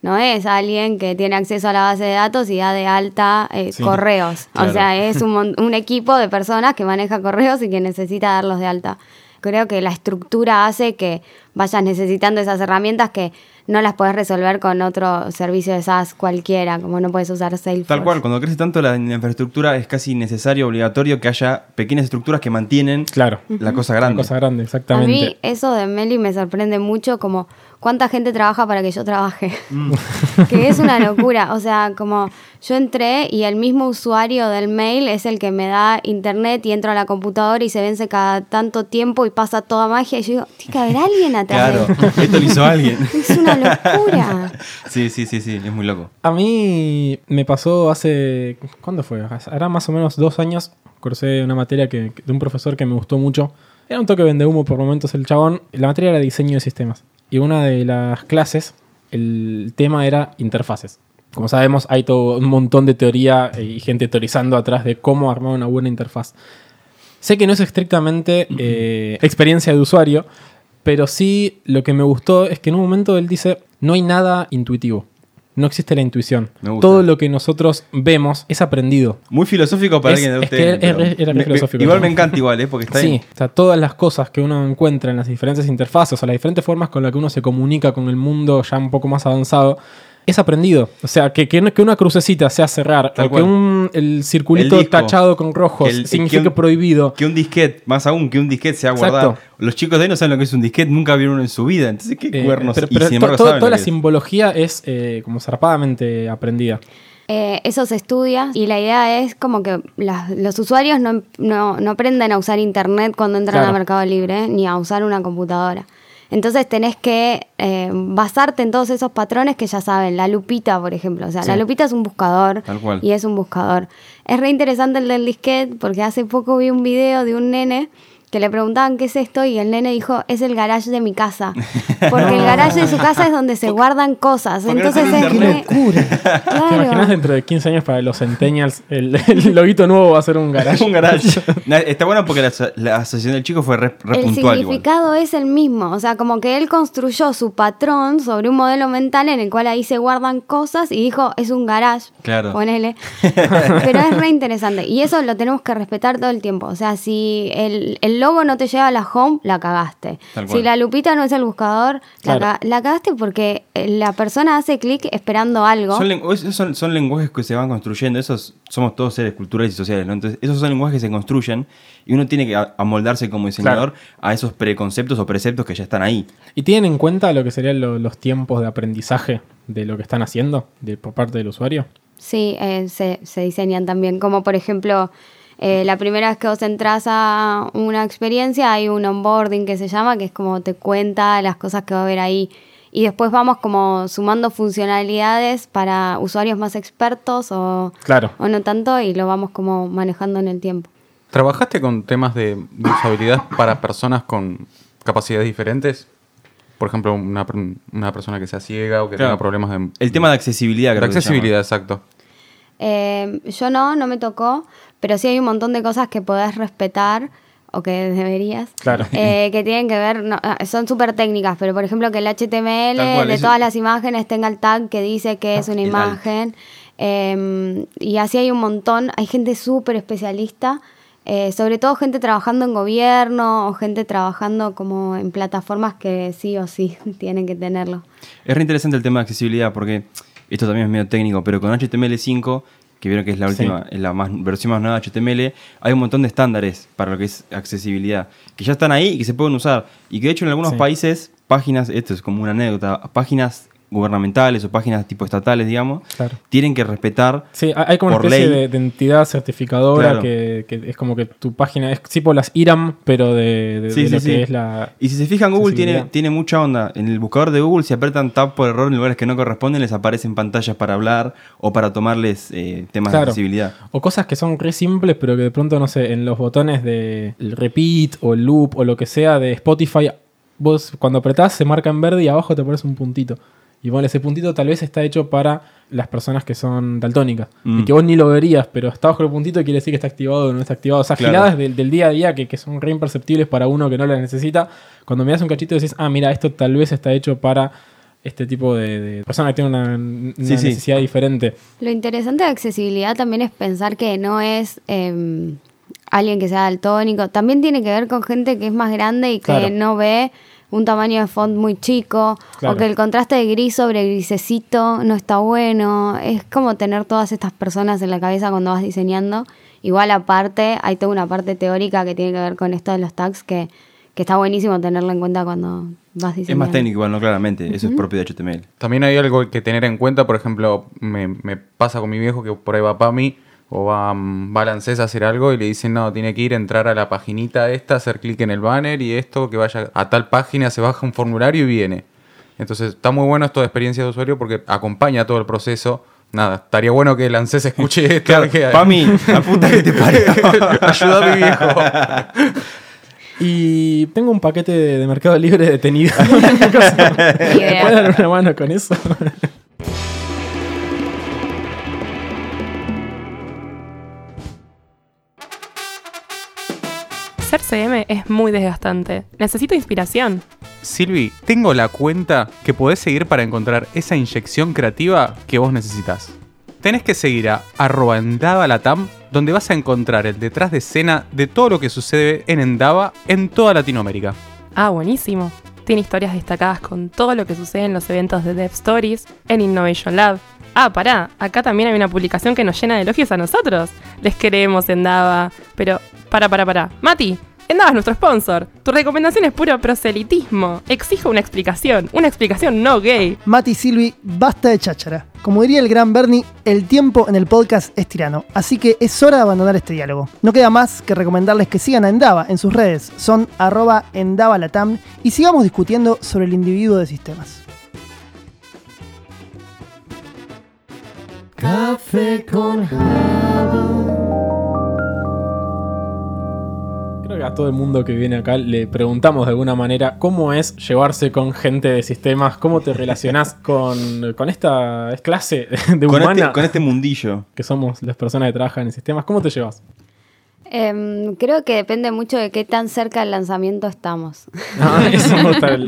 no es alguien que tiene acceso a la base de datos y da de alta eh, Sí, correos. claro. O sea, es un, un equipo de personas que maneja correos y que necesita darlos de alta. Creo que la estructura hace que vayas necesitando esas herramientas que no las puedes resolver con otro servicio de SaaS cualquiera, como no puedes usar Salesforce. tal cual, cuando crece tanto la infraestructura es casi necesario, obligatorio que haya pequeñas estructuras que mantienen Claro. la cosa grande. cosa grande, A exactamente. mí eso de Meli me sorprende mucho como cuánta gente trabaja para que yo trabaje. <laughs> que es una locura. O sea, como yo entré y el mismo usuario del mail es el que me da internet y entro a la computadora y se vence cada tanto tiempo y pasa toda magia. Y yo digo, tiene que haber <laughs> alguien atrás Claro, esto. lo hizo alguien. <laughs> Es una locura. Sí, sí, sí, sí, es muy loco. A mí me pasó hace. ¿Cuándo fue? Hará más o menos dos años. Cursé una materia que, de un profesor que me gustó mucho. Era un toque vende humo por momentos el chabón. La materia era diseño de sistemas. Y una de las clases, el tema era interfaces. Como sabemos, hay todo un montón de teoría y gente teorizando atrás de cómo armar una buena interfaz. Sé que no es estrictamente eh, experiencia de usuario, pero sí lo que me gustó es que en un momento él dice, no hay nada intuitivo. No existe la intuición. Todo lo que nosotros vemos es aprendido. Muy filosófico para Es- alguien de ustedes. es- pero es- era me- me- filosófico, Igual me encanta igual, ¿eh? Porque está Sí, bien. o sea, todas las cosas que uno encuentra en las diferentes interfaces o las diferentes formas con las que uno se comunica con el mundo ya un poco más avanzado, es aprendido. O sea, que, que, que una crucecita sea cerrar Tal o que un, el circulito El disco. tachado con rojos El- signifique que un- prohibido. Que un disquete, más aún, que un disquete sea Exacto. guardado. Los chicos de hoy no saben lo que es un disquete, nunca vieron uno en su vida. Entonces, ¿qué Eh, cuernos? pero y pero sin to- embargo todo- saben toda la es. simbología es eh, como zarpadamente aprendida. Eh, eso se estudia y la idea es como que las- los usuarios no, no, no aprenden a usar internet cuando entran Claro. a Mercado Libre ni a usar una computadora. Entonces tenés que eh, basarte en todos esos patrones que ya saben. La lupita, por ejemplo. O sea, Sí. la lupita es un buscador Tal cual. y es un buscador. Es re interesante el del disquete porque hace poco vi un video de un nene que le preguntaban qué es esto y el nene dijo, es el garage de mi casa. Porque el <laughs> garage de su casa es donde se guardan cosas. no Entonces es ¡Qué re- locura! ¿Te imaginas dentro de 15 años para los centennials el, <laughs> el loguito nuevo va a ser un garage? <laughs> un garage. Está bueno porque la, la asociación del chico fue re, re El puntual igual. significado es el mismo, o sea, como que él construyó su patrón sobre un modelo mental en el cual ahí se guardan cosas y dijo, es un garage, Claro. ponele. Pero es re interesante y eso lo tenemos que respetar todo el tiempo, o sea, si el, el logo no te lleva a la home, la cagaste. Si la lupita no es el buscador, la, Claro. ca- la cagaste porque eh, la persona hace clic esperando algo. Son, lengu- son, son lenguajes que se van construyendo. Esos somos todos seres culturales y sociales, ¿no? Entonces, esos son lenguajes que se construyen y uno tiene que a- amoldarse como diseñador a esos preconceptos o preceptos que ya están ahí. ¿Y tienen en cuenta lo que serían lo- los tiempos de aprendizaje de lo que están haciendo de, por parte del usuario? Sí, eh, se, se diseñan también. Como por ejemplo, eh, la primera vez que vos entras a una experiencia, hay un onboarding que se llama, que es como te cuenta las cosas que va a haber ahí. Y después vamos como sumando funcionalidades para usuarios más expertos o, Claro. o no tanto y lo vamos como manejando en el tiempo. ¿Trabajaste con temas de, de usabilidad para personas con capacidades diferentes? Por ejemplo, una, una persona que sea ciega o que Claro. tenga problemas de... El tema de accesibilidad, de creo que se accesibilidad, exacto. Eh, yo no, no me tocó, pero sí hay un montón de cosas que podés respetar o que deberías. Claro. eh, <laughs> que tienen que ver, no, ah, son súper técnicas, pero por ejemplo que el HTML cual, de todas las imágenes tenga el tag que dice que es una imagen. eh, y así hay un montón, hay gente súper especialista, eh, sobre todo gente trabajando en gobierno o gente trabajando como en plataformas que sí o sí <laughs> tienen que tenerlo. Es re interesante el tema de accesibilidad porque esto también es medio técnico, pero con HTML5, que vieron que es la Sí. última, es la más, versión más nueva de HTML, hay un montón de estándares para lo que es accesibilidad, que ya están ahí y que se pueden usar. Y que de hecho en algunos Sí. países, páginas, esto es como una anécdota, páginas gubernamentales o páginas tipo estatales, digamos, Claro. tienen que respetar Sí, hay como una especie de, de entidad certificadora Claro. que, que es como que tu página es tipo las IRAM, pero de, de- Sí, de sí, lo sí. que es la. Y si se fijan, Google tiene, tiene mucha onda. En el buscador de Google, si apretan tab por error en lugares que no corresponden, les aparecen pantallas para hablar o para tomarles eh, temas Claro. de accesibilidad. O cosas que son re simples, pero que de pronto, no sé, en los botones de el repeat o el loop o lo que sea de Spotify, vos cuando apretás se marca en verde y abajo te aparece un puntito. Y bueno, ese puntito tal vez está hecho para las personas que son daltónicas. Mm. Y que vos ni lo verías, pero está bajo el puntito y quiere decir que está activado o no está activado. O sea, Claro. giladas del, del día a día que, que son re imperceptibles para uno que no las necesita. Cuando miras un cachito decís, ah, mira, esto tal vez está hecho para este tipo de, de persona que tiene una, una Sí, sí. necesidad diferente. Lo interesante de accesibilidad también es pensar que no es eh, alguien que sea daltónico. También tiene que ver con gente que es más grande y que Claro. no ve un tamaño de font muy chico Claro. o que el contraste de gris sobre grisecito no está bueno. Es como tener todas estas personas en la cabeza cuando vas diseñando. Igual aparte, hay toda una parte teórica que tiene que ver con esto de los tags que, que está buenísimo tenerla en cuenta cuando vas diseñando. Es más técnico, igual, no claramente. Eso es propio de HTML. También hay algo que tener en cuenta, por ejemplo, me, me pasa con mi viejo que por ahí va PAMI o va, a la ANSES a hacer algo y le dicen, no, tiene que ir a entrar a la paginita esta, hacer clic en el banner y esto, que vaya a tal página, se baja un formulario y viene. Entonces está muy bueno esto de experiencia de usuario porque acompaña todo el proceso. Nada, estaría bueno que el ANSES escuche <laughs> esto. Claro, que- Pami, la puta que te parió. <laughs> Ayuda a mi viejo. Y tengo un paquete de, Mercado Libre detenido. <laughs> ¿Me puedes dar una mano con eso? Es muy desgastante. Necesito inspiración. Silvi, tengo la cuenta que podés seguir para encontrar esa inyección creativa que vos necesitas. Tenés que seguir a arroba endavalatam, donde vas a encontrar el detrás de escena de todo lo que sucede en Endava en toda Latinoamérica. Ah, buenísimo. Tiene historias destacadas con todo lo que sucede en los eventos de Dev Stories, en Innovation Lab. Ah, pará, acá también hay una publicación que nos llena de elogios a nosotros. Les queremos, Endava. Pero, para, para, para. Mati, Endava es nuestro sponsor. Tu recomendación es puro proselitismo. Exijo una explicación. Una explicación no gay. Mati y Silvi, basta de cháchara. Como diría el gran Bernie, el tiempo en el podcast es tirano, así que es hora de abandonar este diálogo. No queda más que recomendarles que sigan a Endava en sus redes, son arroba endavalatam, y sigamos discutiendo sobre el individuo de sistemas. Café con Creo que a todo el mundo que viene acá le preguntamos de alguna manera cómo es llevarse con gente de sistemas, cómo te relacionás <laughs> con, con esta clase de Con humana este, con este mundillo. que somos las personas que trabajan en sistemas. ¿Cómo te llevas? Em, creo que depende mucho de qué tan cerca del lanzamiento estamos. <laughs> Ah, eso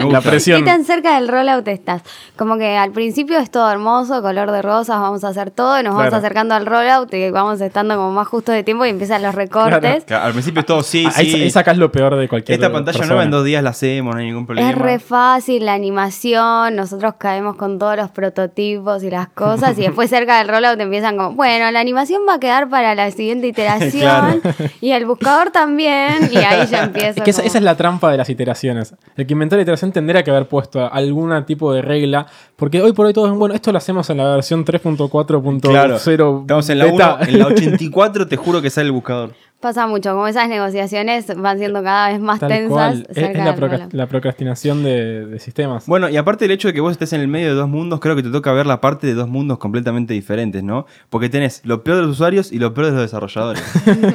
la presión. ¿Qué tan cerca del rollout estás? Como que al principio es todo hermoso, color de rosas, vamos a hacer todo, y nos vamos acercando al rollout y vamos estando como más justo de tiempo y empiezan los recortes. Al principio es todo sí, Ahí, sí. ahí sacás lo peor de cualquier Esta pantalla persona. nueva en dos días la hacemos, no hay ningún problema. Es re fácil la animación, nosotros caemos con todos los prototipos y las cosas y <laughs> después cerca del rollout empiezan como, bueno, la animación va a quedar para la siguiente <laughs> iteración y el buscador también y ahí ya empieza. Es que esa, como- esa es la trampa de las iteraciones. El que inventó la iteración tendría que haber puesto algún tipo de regla. Porque hoy por hoy todos, bueno, esto lo hacemos en la versión 3.4.0. Claro. Estamos en la, beta. 1, en la <laughs> 84, te juro que sale el buscador. Pasa mucho, como esas negociaciones van siendo cada vez más Tal tensas. cual. Es, cerca es la, rollout. la procrastinación de, de sistemas. Bueno, y aparte del hecho de que vos estés en el medio de dos mundos, creo que te toca ver la parte de dos mundos completamente diferentes, ¿no? Porque tenés lo peor de los usuarios y lo peor de los desarrolladores.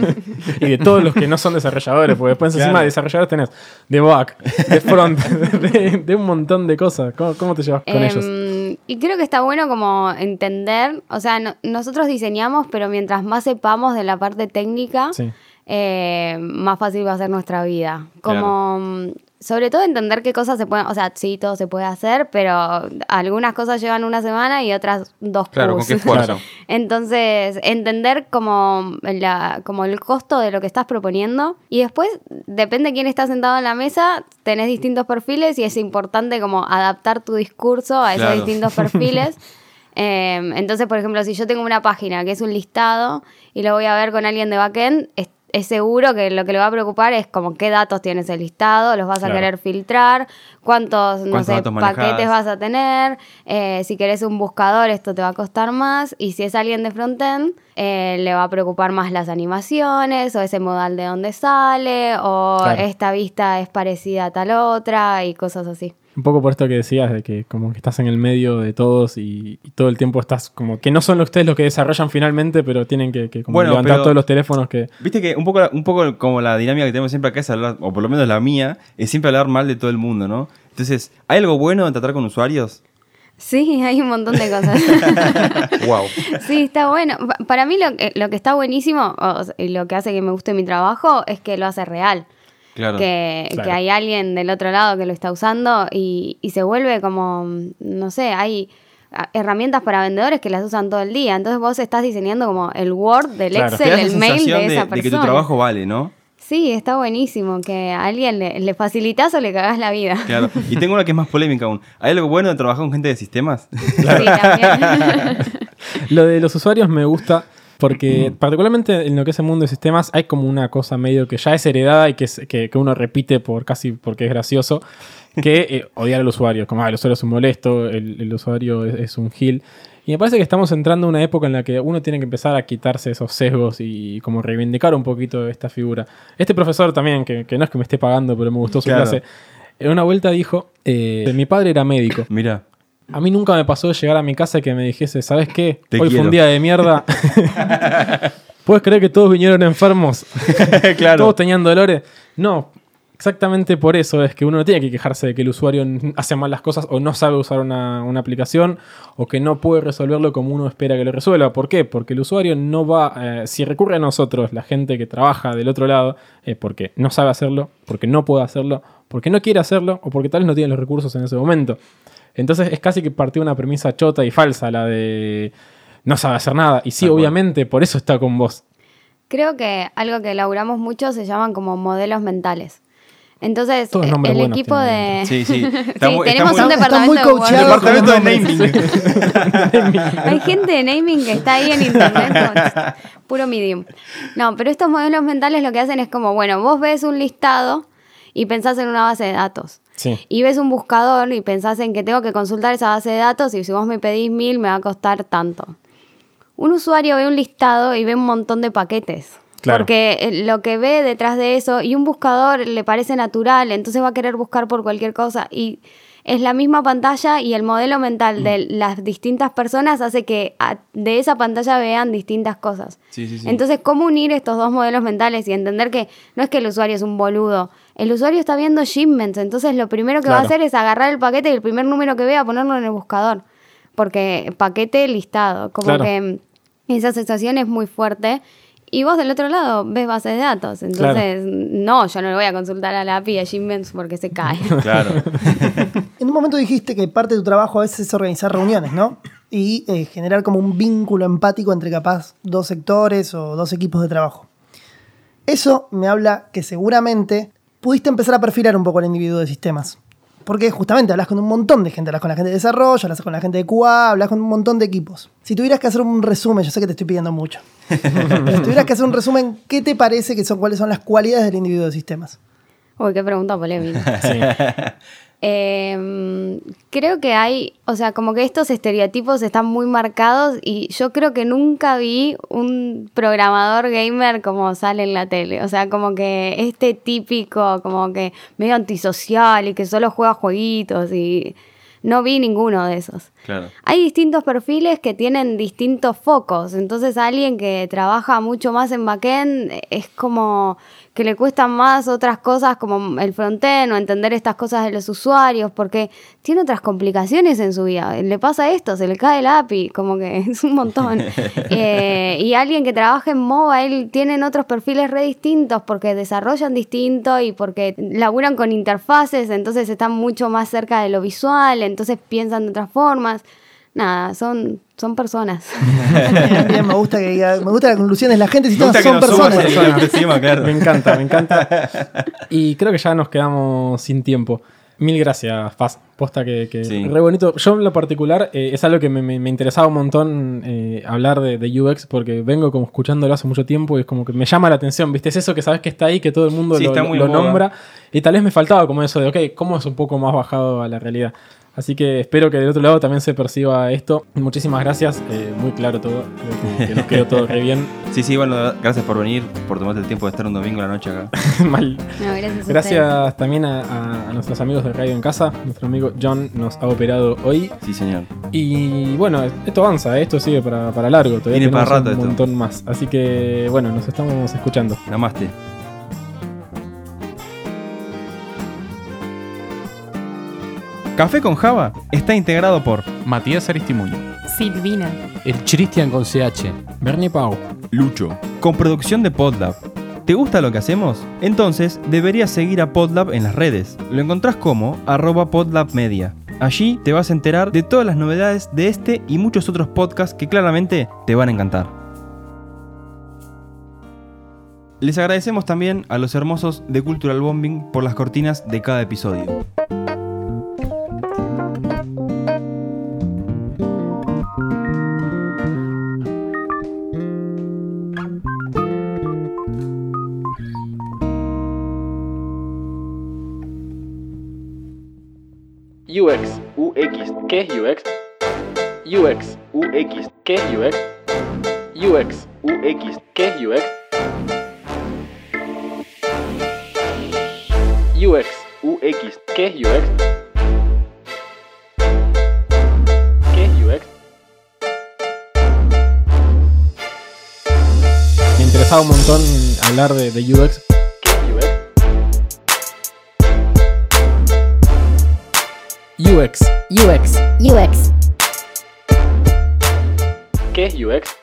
<laughs> y de todos los que no son desarrolladores. Porque después encima de desarrolladores tenés de back, de front, <laughs> de, de un montón de cosas. ¿Cómo, cómo te llevas con Em, ellos? Y creo que está bueno como entender, o sea, no- nosotros diseñamos, pero mientras más sepamos de la parte técnica, Sí. eh, más fácil va a ser nuestra vida. Como, mm, sobre todo entender qué cosas se pueden, o sea, sí, todo se puede hacer, pero algunas cosas llevan una semana y otras dos Claro, con qué esfuerzo. <laughs> Entonces, entender como, la, como el costo de lo que estás proponiendo y después, depende de quién está sentado en la mesa, tenés distintos perfiles y es importante como adaptar tu discurso a esos Claro. distintos perfiles. <laughs> Eh, entonces, por ejemplo, si yo tengo una página que es un listado y lo voy a ver con alguien de backend, es, seguro que lo que le va a preocupar es como qué datos tiene ese listado, los vas a querer filtrar, cuántos, paquetes vas a tener, eh, si querés un buscador esto te va a costar más y si es alguien de frontend eh, le va a preocupar más las animaciones o ese modal de dónde sale o Claro. esta vista es parecida a tal otra y cosas así. Un poco por esto que decías, de que como que estás en el medio de todos y, y todo el tiempo estás como que no son ustedes los que desarrollan finalmente, pero tienen que, que como Bueno, levantar pero- todos los teléfonos que... Viste que un poco, un poco como la dinámica que tenemos siempre acá es hablar, o por lo menos la mía, es siempre hablar mal de todo el mundo, ¿no? Entonces, ¿hay algo bueno en tratar con usuarios? Sí, hay un montón de cosas. <laughs> wow. Sí, está bueno. Pa- Para mí lo que, lo que está buenísimo o lo que hace que me guste mi trabajo es que lo hace real. Claro. que, Claro. que hay alguien del otro lado que lo está usando y, y se vuelve como, no sé, hay a- herramientas para vendedores que las usan todo el día. Entonces vos estás diseñando como el Word, del Claro. Excel, el mail de esa de que tu persona. trabajo vale, ¿no? Sí, está buenísimo que a alguien le, le facilitas o le cagás la vida. Claro. Y tengo una que es más polémica aún. ¿Hay algo bueno de trabajar con gente de sistemas? Sí, también. <laughs> Lo de los usuarios me gusta porque particularmente en lo que es el mundo de sistemas hay como una cosa medio que ya es heredada y que, es- que, que uno repite por casi porque es gracioso, que eh, odiar al usuario, como ah, el usuario es un molesto, el, el usuario es, es un gil. Y me parece que estamos entrando en una época en la que uno tiene que empezar a quitarse esos sesgos y como reivindicar un poquito esta figura. Este profesor también, que, que no es que me esté pagando, pero me gustó su Claro. clase, en una vuelta dijo, eh, mi padre era médico. Mira. A mí nunca me pasó de llegar a mi casa y que me dijese, ¿sabes qué? Te Hoy fue quiero". un día de mierda. <laughs> ¿Puedes creer que todos vinieron enfermos? <laughs> claro. Todos tenían dolores. No, exactamente por eso es que uno no tiene que quejarse de que el usuario hace mal las cosas o no sabe usar una, una aplicación o que no puede resolverlo como uno espera que lo resuelva. ¿Por qué? Porque el usuario no va, eh, si recurre a nosotros, la gente que trabaja del otro lado, es porque no sabe hacerlo, porque no puede hacerlo, porque no quiere hacerlo o porque tal vez no tiene los recursos en ese momento. Entonces es casi que partió una premisa chota y falsa, la de no sabe hacer nada. Y sí, Tal cual. obviamente, por eso está con vos. Creo que algo que elaboramos mucho se llaman como modelos mentales. Entonces, Todos eh, el equipo tienen. de... Sí, sí. <laughs> Está Sí, muy- está tenemos muy- un Está departamento muy de Departamento de naming. <laughs> Hay gente de naming que está ahí en internet, <laughs> puro medium. No, pero estos modelos mentales lo que hacen es como, bueno, vos ves un listado y pensás en una base de datos. Sí. Y ves un buscador y pensás en que tengo que consultar esa base de datos y si vos me pedís mil me va a costar tanto. Un usuario ve un listado y ve un montón de paquetes. Claro. Porque eh, lo que ve detrás de eso y un buscador le parece natural, entonces va a querer buscar por cualquier cosa. Y es la misma pantalla y el modelo mental de las distintas personas hace que a- de esa pantalla vean distintas cosas. Sí, sí, sí. Entonces, ¿cómo unir estos dos modelos mentales y entender que no es que el usuario es un boludo? El usuario está viendo shipments, entonces lo primero que va a hacer es agarrar el paquete y el primer número que vea ponerlo en el buscador. Porque paquete listado, como Claro. que mm, esa sensación es muy fuerte. Y vos del otro lado ves bases de datos. Entonces, no, yo no le voy a consultar a la API a Shipments porque se cae. <laughs> Claro. En un momento dijiste que parte de tu trabajo a veces es organizar reuniones, ¿no? Y eh, generar como un vínculo empático entre capaz dos sectores o dos equipos de trabajo. Eso me habla que seguramente pudiste empezar a perfilar un poco al individuo de sistemas. Porque justamente hablas con un montón de gente, hablas con la gente de desarrollo, hablas con la gente de QA, hablas con un montón de equipos. Si tuvieras que hacer un resumen, yo sé que te estoy pidiendo mucho, <laughs> pero si tuvieras que hacer un resumen, ¿qué te parece que son, cuáles son las cualidades del individuo de sistemas? Uy, qué pregunta polémica. <laughs> Sí. Eh, creo que hay, o sea, como que estos estereotipos están muy marcados y yo creo que nunca vi un programador gamer como sale en la tele. O sea, como que este típico, como que medio antisocial y que solo juega jueguitos y no vi ninguno de esos. Claro. Hay distintos perfiles que tienen distintos focos. Entonces, alguien que trabaja mucho más en backend es como que le cuestan más otras cosas como el frontend o entender estas cosas de los usuarios, porque tiene otras complicaciones en su vida. Le pasa esto, se le cae el API, como que <laughs> es un montón. <laughs> Eh, y alguien que trabaja en mobile tienen otros perfiles re distintos porque desarrollan distinto y porque laburan con interfaces, entonces están mucho más cerca de lo visual, entonces piensan de otras formas. Nada, son, son personas. <laughs> Bien, bien, me gusta que diga- me gusta la conclusión de la gente, si Me gusta todas que son nos personas. claro. Me encanta, me encanta. Y creo que ya nos quedamos sin tiempo. Mil gracias, Paz. Posta que, que Sí. re bonito. Yo en lo particular eh, es algo que me, me- me interesaba un montón eh, hablar de, de UX porque vengo como escuchándolo hace mucho tiempo y es como que me llama la atención, ¿viste? Es eso que sabes que está ahí, que todo el mundo Sí, lo, está muy lo nombra y tal vez me faltaba como eso de, ok, ¿cómo es un poco más bajado a la realidad? Así que espero que del otro lado también se perciba esto. Muchísimas gracias, eh, muy claro todo, creo que, que nos quedó todo re bien. <laughs> Sí, sí, bueno, gracias por venir, por tomarte el tiempo de estar un domingo a la noche acá. <laughs> Mal. No, gracias a. Gracias también a, a- a nuestros amigos de Radio en Casa. Nuestro amigo John nos ha operado hoy. Sí, señor. Y bueno, esto avanza, ¿eh? esto sigue para, para largo. Todavía Viene para rato un esto. montón más. Así que bueno, nos estamos escuchando. Namaste. Café con Java está integrado por Matías Aristimuño. Silvina. El Christian con CH. Bernie Pau. Lucho, con producción de Podlab. ¿Te gusta lo que hacemos? Entonces deberías seguir a Podlab en las redes. Lo encontrás como arroba podlabmedia. Allí te vas a enterar de todas las novedades de este y muchos otros podcasts que claramente te van a encantar. Les agradecemos también a los hermosos de Cultural Bombing por las cortinas de cada episodio. UX. UX. ¿Qué es UX? UX. UX. ¿Qué es UX? UX. UX. ¿Qué es UX? UX. UX. ¿Qué es UX? ¿Qué es UX? Me interesaba un montón hablar de, de UX. UX. UX. UX. ¿Qué es UX?